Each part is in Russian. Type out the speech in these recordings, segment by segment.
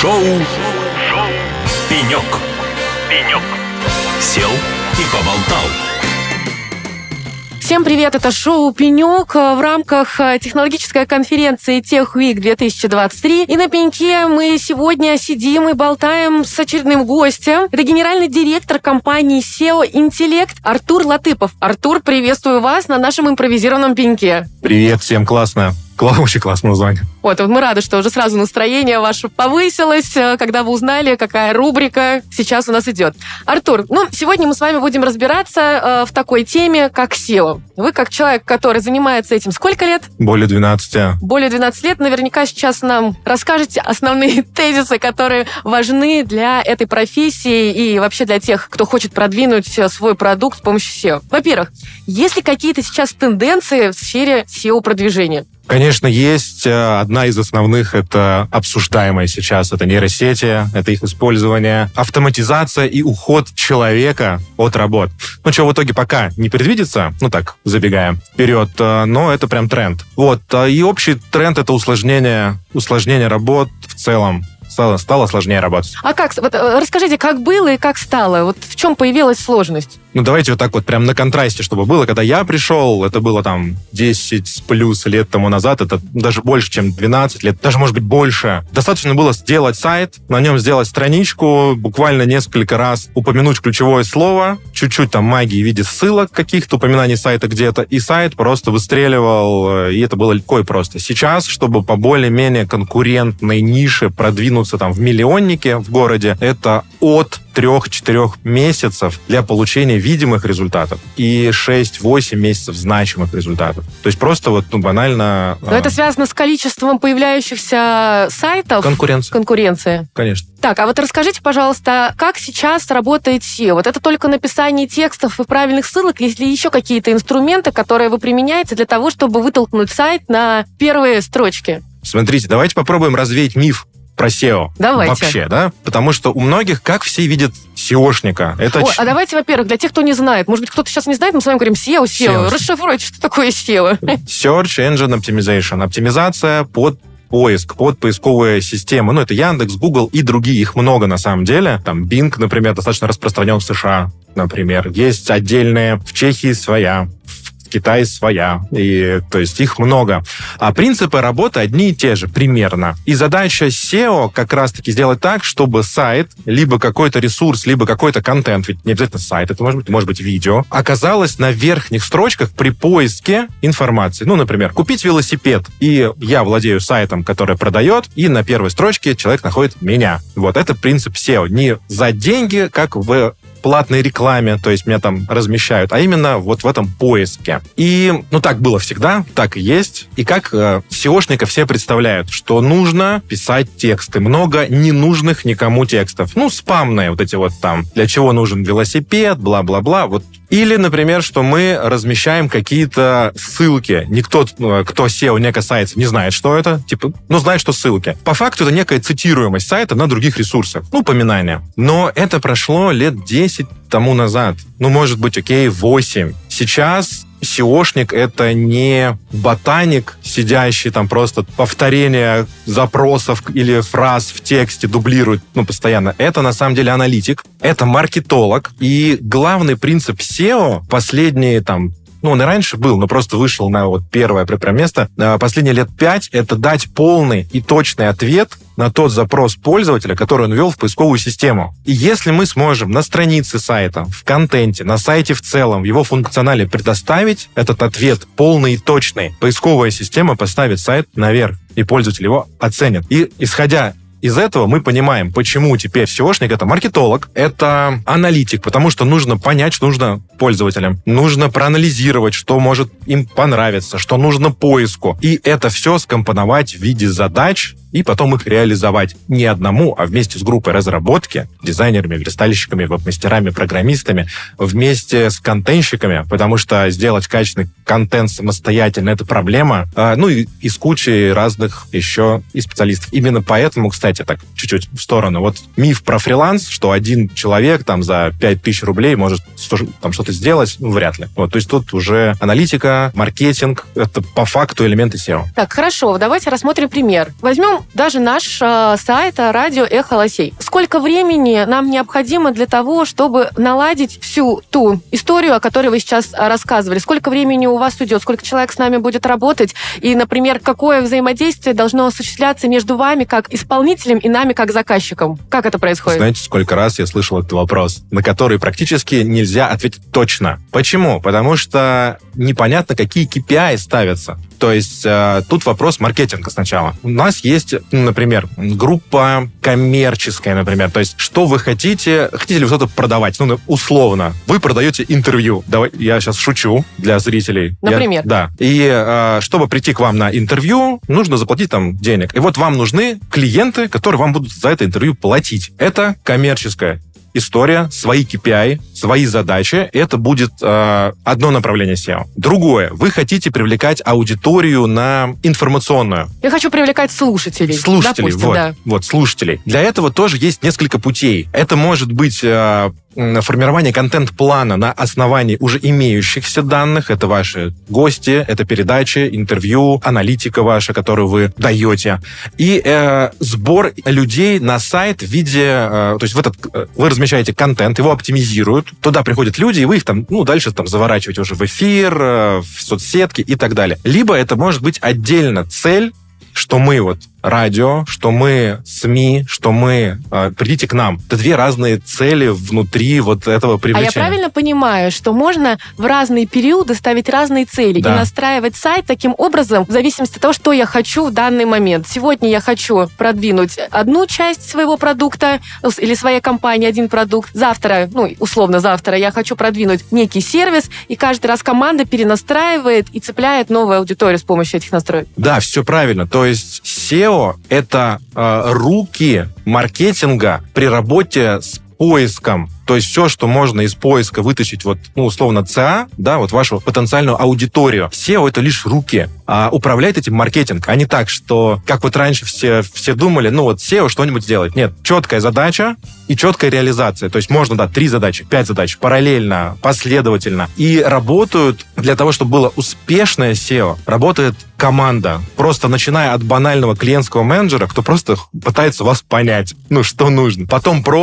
Шоу, Шоу. «Пенек». «Пенек». Сел и поболтал. Всем привет, это шоу «Пенек» в рамках э, технологической конференции Tech Week 2023. И на «Пеньке» мы сегодня сидим и болтаем с очередным гостем. Это генеральный директор компании SEO «Интеллект» Артур Латыпов. Артур, приветствую вас на нашем импровизированном «Пеньке». Привет, всем классно. Очень классное название. Вот, мы рады, что уже сразу настроение ваше повысилось, э, когда вы узнали, какая рубрика сейчас у нас идет. Артур, ну, сегодня мы с вами будем разбираться э, в такой теме, как SEO. Вы, как человек, который занимается этим, сколько лет? Более 12. Более 12 лет. Наверняка сейчас нам расскажете основные тезисы, которые важны для этой профессии и вообще для тех, кто хочет продвинуть э, свой продукт с помощью SEO. Во-первых, есть ли какие-то сейчас тенденции в сфере SEO-продвижения? Конечно, есть. Э, одна из основных — это обсуждаемая сейчас. Это нейросети, это их использование, автоматизация и уход человека от работ. Ну, что в итоге пока не предвидится, ну так, забегаем вперед, э, но это прям тренд. Вот. Э, и общий тренд — это усложнение, усложнение работ в целом стало, стало сложнее работать. А как? Вот, расскажите, как было и как стало? Вот в чем появилась сложность? Ну, давайте вот так вот прям на контрасте, чтобы было. Когда я пришел, это было там 10 плюс лет тому назад, это даже больше, чем 12 лет, даже, может быть, больше. Достаточно было сделать сайт, на нем сделать страничку, буквально несколько раз упомянуть ключевое слово, чуть-чуть там магии в виде ссылок каких-то, упоминаний сайта где-то, и сайт просто выстреливал, э, и это было легко и просто. Сейчас, чтобы по более-менее конкурентной нише продвинуться там в миллионнике в городе, это от 3-4 месяцев для получения видимых результатов и 6-8 месяцев значимых результатов. То есть просто вот ну, банально... Но э... это связано с количеством появляющихся сайтов? Конкуренция. Конкуренция. Конечно. Так, а вот расскажите, пожалуйста, как сейчас работает SEO? Вот это только написание текстов и правильных ссылок, есть ли еще какие-то инструменты, которые вы применяете для того, чтобы вытолкнуть сайт на первые строчки? Смотрите, давайте попробуем развеять миф про SEO. Давайте. Вообще, да? Потому что у многих, как все видят SEOшника. Это О, а давайте, во-первых, для тех, кто не знает, может быть, кто-то сейчас не знает, мы с вами говорим SEO, SEO. SEO. Расшифруйте, что такое SEO. Search Engine Optimization. Оптимизация под поиск, под поисковые системы. Ну, это Яндекс, Google и другие. Их много на самом деле. Там Bing, например, достаточно распространен в США, например. Есть отдельные в Чехии своя, Китай своя, и то есть их много. А принципы работы одни и те же примерно. И задача SEO как раз-таки сделать так, чтобы сайт, либо какой-то ресурс, либо какой-то контент, ведь не обязательно сайт, это может быть, может быть видео, оказалось на верхних строчках при поиске информации. Ну, например, купить велосипед, и я владею сайтом, который продает, и на первой строчке человек находит меня. Вот это принцип SEO. Не за деньги, как в платной рекламе, то есть меня там размещают, а именно вот в этом поиске. И, ну, так было всегда, так и есть. И как э, все представляют, что нужно писать тексты, много ненужных никому текстов. Ну, спамные вот эти вот там, для чего нужен велосипед, бла-бла-бла, вот или, например, что мы размещаем какие-то ссылки. Никто, э, кто SEO не касается, не знает, что это. Типа, ну, знает, что ссылки. По факту это некая цитируемость сайта на других ресурсах. Ну, упоминание. Но это прошло лет 10 тому назад. Ну, может быть, окей, 8. Сейчас SEOшник — это не ботаник, сидящий там просто повторение запросов или фраз в тексте дублирует ну, постоянно. Это на самом деле аналитик, это маркетолог. И главный принцип SEO последние там ну, он и раньше был, но просто вышел на вот первое прям место. А, последние лет пять — это дать полный и точный ответ на тот запрос пользователя, который он ввел в поисковую систему. И если мы сможем на странице сайта, в контенте, на сайте в целом, в его функционале предоставить этот ответ полный и точный, поисковая система поставит сайт наверх, и пользователь его оценит. И исходя из этого мы понимаем, почему теперь SEOшник — это маркетолог, это аналитик, потому что нужно понять, что нужно пользователям. Нужно проанализировать, что может им понравиться, что нужно поиску. И это все скомпоновать в виде задач, и потом их реализовать не одному, а вместе с группой разработки, дизайнерами, верстальщиками, веб-мастерами, программистами, вместе с контентщиками, потому что сделать качественный контент самостоятельно — это проблема. А, ну и, и с кучей разных еще и специалистов. Именно поэтому, кстати, так чуть-чуть в сторону, вот миф про фриланс, что один человек там за 5000 рублей может там что-то сделать, ну, вряд ли. Вот, то есть тут уже аналитика, маркетинг — это по факту элементы SEO. Так, хорошо, давайте рассмотрим пример. Возьмем даже наш э, сайт э, радио Эхо Лосей. Сколько времени нам необходимо для того, чтобы наладить всю ту историю, о которой вы сейчас рассказывали? Сколько времени у вас уйдет? Сколько человек с нами будет работать? И, например, какое взаимодействие должно осуществляться между вами как исполнителем и нами как заказчиком? Как это происходит? Знаете, сколько раз я слышал этот вопрос, на который практически нельзя ответить точно. Почему? Потому что непонятно, какие KPI ставятся. То есть э, тут вопрос маркетинга сначала. У нас есть, ну, например, группа коммерческая, например. То есть что вы хотите? Хотите ли вы что-то продавать? Ну, условно. Вы продаете интервью. Давай, я сейчас шучу для зрителей. Например? Я, да. И э, чтобы прийти к вам на интервью, нужно заплатить там денег. И вот вам нужны клиенты, которые вам будут за это интервью платить. Это коммерческая история, свои KPI, свои задачи. Это будет э, одно направление SEO. Другое. Вы хотите привлекать аудиторию на информационную. Я хочу привлекать слушателей. Слушателей, допустим, вот, да. вот, слушателей. Для этого тоже есть несколько путей. Это может быть э, формирование контент-плана на основании уже имеющихся данных. Это ваши гости, это передачи, интервью, аналитика ваша, которую вы даете. И э, сбор людей на сайт в виде... Э, то есть в этот, э, вы размещаете контент, его оптимизируют, туда приходят люди, и вы их там, ну, дальше там заворачиваете уже в эфир, э, в соцсетки и так далее. Либо это может быть отдельно цель, что мы вот радио, что мы СМИ, что мы э, придите к нам. Это две разные цели внутри вот этого привлечения. А я правильно понимаю, что можно в разные периоды ставить разные цели Да. и настраивать сайт таким образом, в зависимости от того, что я хочу в данный момент. Сегодня я хочу продвинуть одну часть своего продукта или своей компании один продукт. Завтра, ну, условно завтра, я хочу продвинуть некий сервис, и каждый раз команда перенастраивает и цепляет новую аудиторию с помощью этих настроек. Да, все правильно. То есть SEO — это э, руки маркетинга при работе с поиском. То есть все, что можно из поиска вытащить, вот, ну, условно, ЦА, да, вот вашу потенциальную аудиторию. SEO — это лишь руки. А управляет этим маркетинг, а не так, что, как вот раньше все, все думали, ну, вот SEO что-нибудь сделать. Нет, четкая задача и четкая реализация. То есть можно, да, три задачи, пять задач параллельно, последовательно. И работают для того, чтобы было успешное SEO, работает команда. Просто начиная от банального клиентского менеджера, кто просто пытается вас понять, ну, что нужно. Потом проект,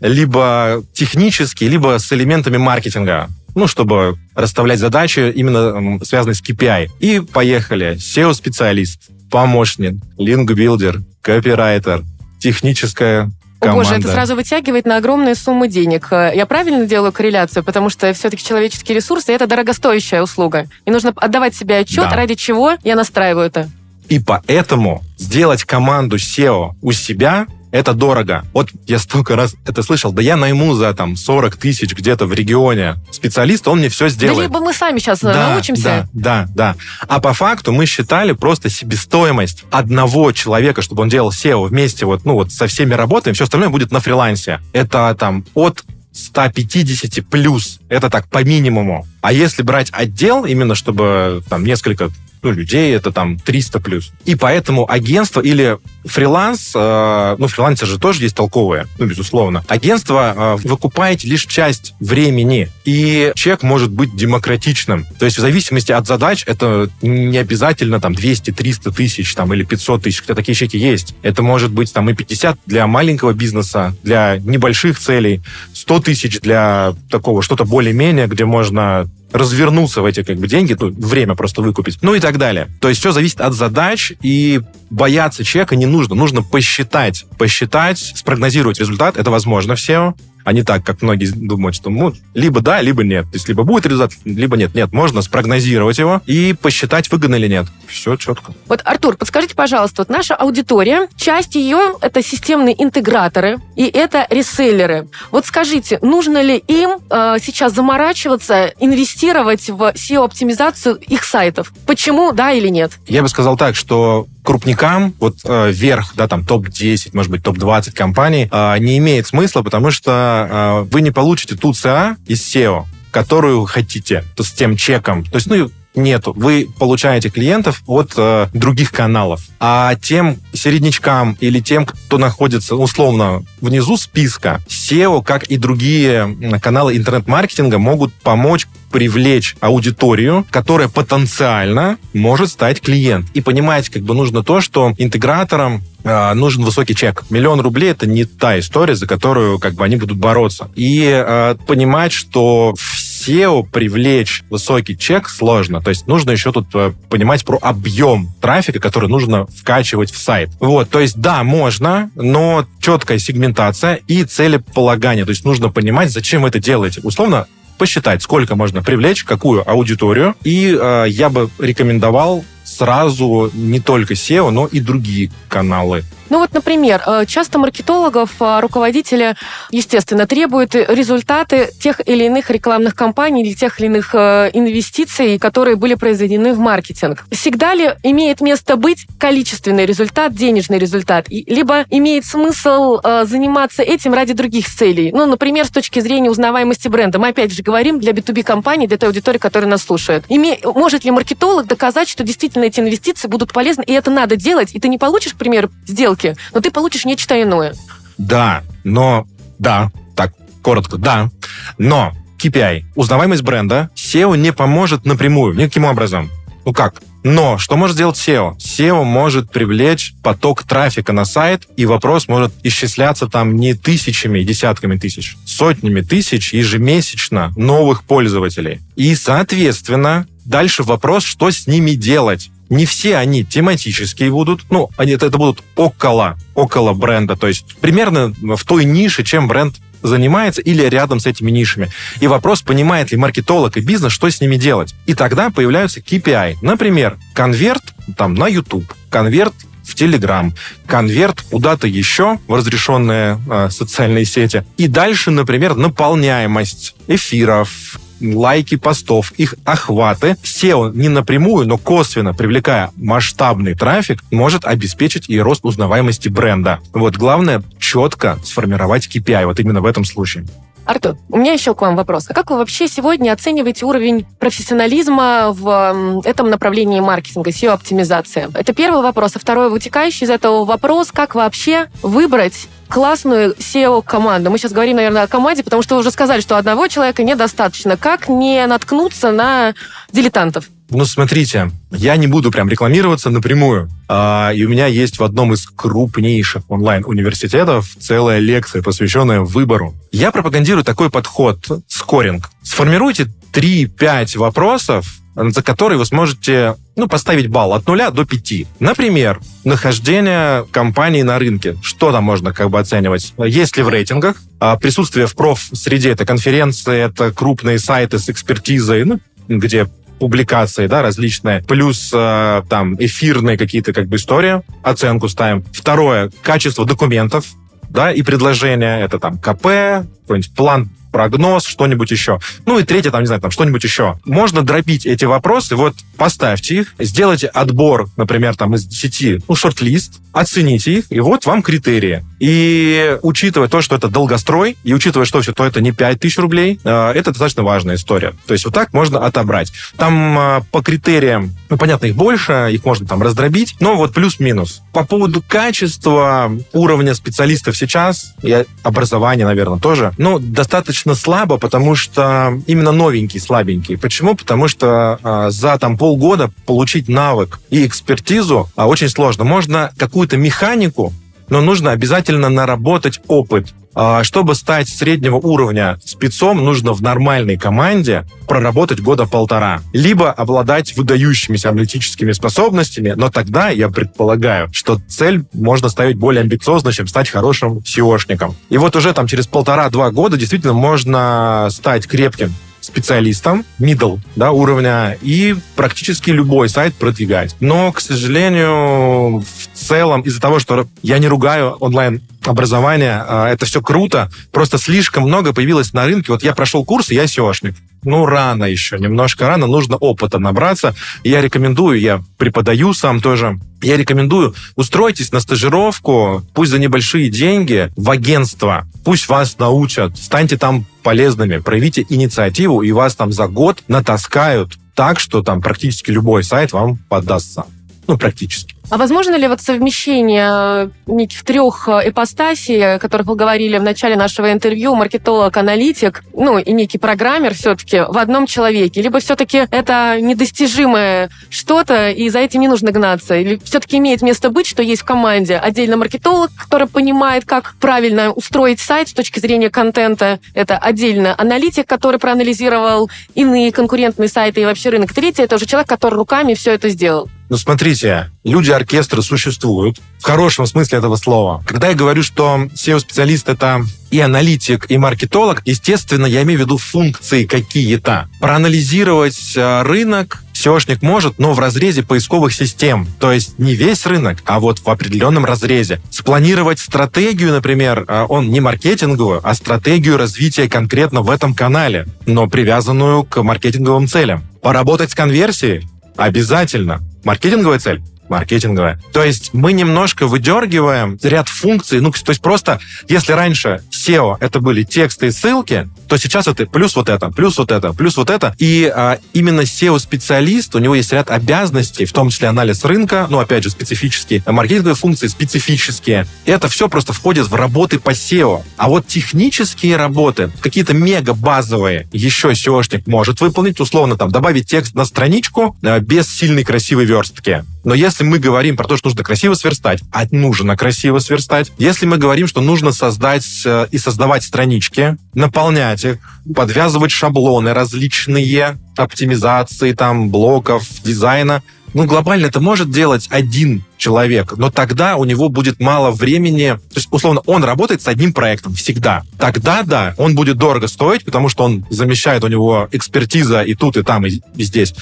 либо технический, либо с элементами маркетинга. Ну, чтобы расставлять задачи, именно связанные с KPI. И поехали. SEO-специалист, помощник, линк-билдер, копирайтер, техническая О, команда. боже, это сразу вытягивает на огромные суммы денег. Э, Я правильно делаю корреляцию? Потому что все-таки человеческие ресурсы — это дорогостоящая услуга. И нужно отдавать себе отчет, Да. ради чего я настраиваю это. И поэтому сделать команду SEO у себя это дорого. Вот я столько раз это слышал. Да я найму за там 40 тысяч где-то в регионе специалиста, он мне все Да сделает. либо мы сами сейчас Да, научимся. Да, да, да. А по факту мы считали просто себестоимость одного человека, чтобы он делал SEO вместе вот, ну, вот со всеми работами, все остальное будет на фрилансе. Это там от 150 плюс. Это так по минимуму. А если брать отдел, именно чтобы там несколько ну, людей, это там 300 плюс. И поэтому агентство или фриланс, э, ну, фрилансер же тоже есть толковые, ну, безусловно. Агентство э, вы купаете лишь часть времени, и чек может быть демократичным. То есть в зависимости от задач это не обязательно там 200-300 тысяч там, или 500 тысяч, хотя такие чеки есть. Это может быть там и 50 для маленького бизнеса, для небольших целей, 100 тысяч для такого что-то более-менее, где можно развернуться в эти как бы деньги, ну, время просто выкупить, ну и так далее. То есть все зависит от задач, и бояться чека не нужно. Нужно посчитать, посчитать, спрогнозировать результат. Это возможно в а не так, как многие думают, что ну, либо да, либо нет. То есть либо будет результат, либо нет. Нет, можно спрогнозировать его и посчитать, выгодно или нет. Все четко. Вот, Артур, подскажите, пожалуйста, вот наша аудитория, часть ее — это системные интеграторы и это реселлеры. Вот скажите, нужно ли им э, сейчас заморачиваться, инвестировать в SEO-оптимизацию их сайтов? Почему, да или нет? Я бы сказал так, что крупникам, вот э, вверх, да, там топ-10, может быть, топ-20 компаний, э, не имеет смысла, потому что э, вы не получите ту ЦА из SEO, которую хотите, то с тем чеком. То есть, ну, нету. Вы получаете клиентов от э, других каналов. А тем середнячкам или тем, кто находится условно внизу списка, SEO, как и другие каналы интернет-маркетинга, могут помочь привлечь аудиторию, которая потенциально может стать клиент. И понимать, как бы нужно то, что интеграторам э, нужен высокий чек. Миллион рублей это не та история, за которую как бы они будут бороться. И э, понимать, что SEO привлечь высокий чек сложно. То есть нужно еще тут э, понимать про объем трафика, который нужно вкачивать в сайт. Вот, то есть да, можно, но четкая сегментация и целеполагание. То есть нужно понимать, зачем вы это делаете. Условно, посчитать, сколько можно привлечь, какую аудиторию. И э, я бы рекомендовал сразу не только SEO, но и другие каналы ну вот, например, э, часто маркетологов э, руководители, естественно, требуют результаты тех или иных рекламных кампаний или тех или иных э, инвестиций, которые были произведены в маркетинг. Всегда ли имеет место быть количественный результат, денежный результат? Либо имеет смысл заниматься этим ради других целей? Ну, например, с точки зрения узнаваемости бренда. Мы опять же говорим для B2B-компаний, для той аудитории, которая нас слушает. Име... Может ли маркетолог доказать, что действительно эти инвестиции будут полезны, и это надо делать, и ты не получишь, к примеру, сделки сделки, но ты получишь нечто иное. Да, но... Да, так, коротко, да. Но KPI, узнаваемость бренда, SEO не поможет напрямую, никаким образом. Ну как? Но что может сделать SEO? SEO может привлечь поток трафика на сайт, и вопрос может исчисляться там не тысячами десятками тысяч, сотнями тысяч ежемесячно новых пользователей. И, соответственно, дальше вопрос, что с ними делать не все они тематические будут, ну, они, это, это будут около, около бренда, то есть примерно в той нише, чем бренд занимается или рядом с этими нишами. И вопрос, понимает ли маркетолог и бизнес, что с ними делать. И тогда появляются KPI. Например, конверт там на YouTube, конверт в Telegram, конверт куда-то еще в разрешенные э, социальные сети. И дальше, например, наполняемость эфиров, лайки постов, их охваты, SEO не напрямую, но косвенно привлекая масштабный трафик, может обеспечить и рост узнаваемости бренда. Вот главное четко сформировать KPI, вот именно в этом случае. Артур, у меня еще к вам вопрос. А как вы вообще сегодня оцениваете уровень профессионализма в этом направлении маркетинга, SEO-оптимизация? Это первый вопрос. А второй, вытекающий из этого вопрос, как вообще выбрать классную SEO-команду. Мы сейчас говорим, наверное, о команде, потому что вы уже сказали, что одного человека недостаточно. Как не наткнуться на дилетантов? Ну, смотрите, я не буду прям рекламироваться напрямую. А, и у меня есть в одном из крупнейших онлайн-университетов целая лекция, посвященная выбору. Я пропагандирую такой подход, скоринг. Сформируйте 3-5 вопросов, за которые вы сможете ну, поставить балл от 0 до 5. Например, нахождение компании на рынке. Что там можно как бы оценивать? Есть ли в рейтингах? А присутствие в проф-среде, это конференции, это крупные сайты с экспертизой, ну, где публикации, да, различные, плюс э, там эфирные какие-то как бы истории, оценку ставим. Второе, качество документов, да, и предложения, это там КП, какой-нибудь план прогноз, что-нибудь еще. Ну и третье, там, не знаю, там что-нибудь еще. Можно дробить эти вопросы, вот поставьте их, сделайте отбор, например, там из сети, ну, шорт-лист, оцените их, и вот вам критерии. И учитывая то, что это долгострой, и учитывая, что все то это не 5 тысяч рублей, э, это достаточно важная история. То есть вот так можно отобрать. Там э, по критериям, ну, понятно, их больше, их можно там раздробить, но вот плюс-минус. По поводу качества уровня специалистов сейчас, и образования, наверное, тоже, ну, достаточно слабо, потому что именно новенькие, слабенькие. Почему? Потому что э, за там полгода получить навык и экспертизу очень сложно. Можно какую какую-то механику, но нужно обязательно наработать опыт. А, чтобы стать среднего уровня спецом, нужно в нормальной команде проработать года полтора. Либо обладать выдающимися аналитическими способностями, но тогда я предполагаю, что цель можно ставить более амбициозно, чем стать хорошим SEOшником. И вот уже там через полтора-два года действительно можно стать крепким специалистом middle да, уровня и практически любой сайт продвигать. Но, к сожалению, в целом из-за того, что я не ругаю онлайн образование, а, это все круто, просто слишком много появилось на рынке. Вот я прошел курс, и я SEOшник. Ну, рано еще, немножко рано, нужно опыта набраться. Я рекомендую, я преподаю сам тоже, я рекомендую, устройтесь на стажировку, пусть за небольшие деньги, в агентство, пусть вас научат, станьте там полезными, проявите инициативу, и вас там за год натаскают так, что там практически любой сайт вам поддастся. Ну, практически. А возможно ли вот совмещение неких трех ипостасей, о которых вы говорили в начале нашего интервью, маркетолог, аналитик, ну и некий программер все-таки в одном человеке? Либо все-таки это недостижимое что-то, и за этим не нужно гнаться? Или все-таки имеет место быть, что есть в команде отдельно маркетолог, который понимает, как правильно устроить сайт с точки зрения контента, это отдельно аналитик, который проанализировал иные конкурентные сайты и вообще рынок. Третий — это уже человек, который руками все это сделал. Ну, смотрите, люди-оркестры существуют в хорошем смысле этого слова. Когда я говорю, что SEO-специалист — это и аналитик, и маркетолог, естественно, я имею в виду функции какие-то. Проанализировать э, рынок SEOшник может, но в разрезе поисковых систем. То есть не весь рынок, а вот в определенном разрезе. Спланировать стратегию, например, э, он не маркетинговую, а стратегию развития конкретно в этом канале, но привязанную к маркетинговым целям. Поработать с конверсией? Обязательно. Маркетинговая цель? Маркетинговая. То есть мы немножко выдергиваем ряд функций. Ну, то есть просто, если раньше SEO это были тексты и ссылки, то сейчас это плюс вот это, плюс вот это, плюс вот это. И а, именно SEO-специалист, у него есть ряд обязанностей, в том числе анализ рынка, ну, опять же, специфические, маркетинговые функции специфические. Это все просто входит в работы по SEO. А вот технические работы, какие-то мега базовые, еще SEOшник может выполнить, условно, там, добавить текст на страничку э, без сильной красивой верстки. Но если мы говорим про то, что нужно красиво сверстать, а нужно красиво сверстать, если мы говорим, что нужно создать э, и создавать странички, наполнять их, подвязывать шаблоны различные, оптимизации там блоков, дизайна, ну, глобально это может делать один человек, но тогда у него будет мало времени. То есть, условно, он работает с одним проектом всегда. Тогда, да, он будет дорого стоить, потому что он замещает у него экспертиза и тут, и там, и, и здесь.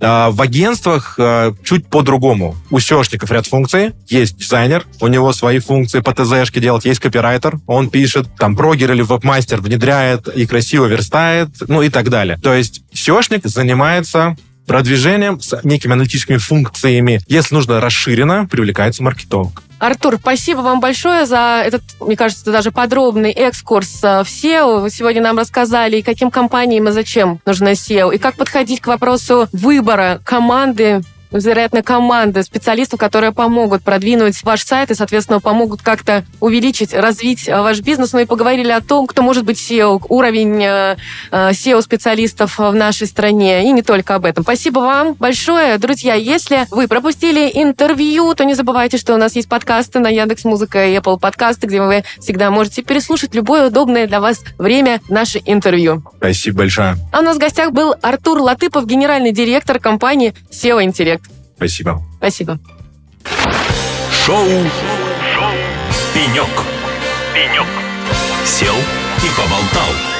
А в агентствах а, чуть по-другому. У SEOшников ряд функций. Есть дизайнер, у него свои функции по ТЗшке делать. Есть копирайтер, он пишет, там, прогер или веб-мастер внедряет и красиво верстает, ну и так далее. То есть SEOшник занимается продвижением, с некими аналитическими функциями. Если нужно расширенно, привлекается маркетолог. Артур, спасибо вам большое за этот, мне кажется, даже подробный экскурс э, в SEO. Вы сегодня нам рассказали, каким компаниям и зачем нужно SEO, и как подходить к вопросу выбора команды вероятно, команда специалистов, которые помогут продвинуть ваш сайт и, соответственно, помогут как-то увеличить, развить э, ваш бизнес. Мы и поговорили о том, кто может быть SEO, уровень э, э, SEO-специалистов в нашей стране, и не только об этом. Спасибо вам большое. Друзья, если вы пропустили интервью, то не забывайте, что у нас есть подкасты на Яндекс Музыка и Apple подкасты, где вы всегда можете переслушать любое удобное для вас время наше интервью. Спасибо большое. А у нас в гостях был Артур Латыпов, генеральный директор компании SEO Интеллект. Спасибо. Спасибо. Шоу. Шоу. Пенек. Пенек. Сел и поболтал.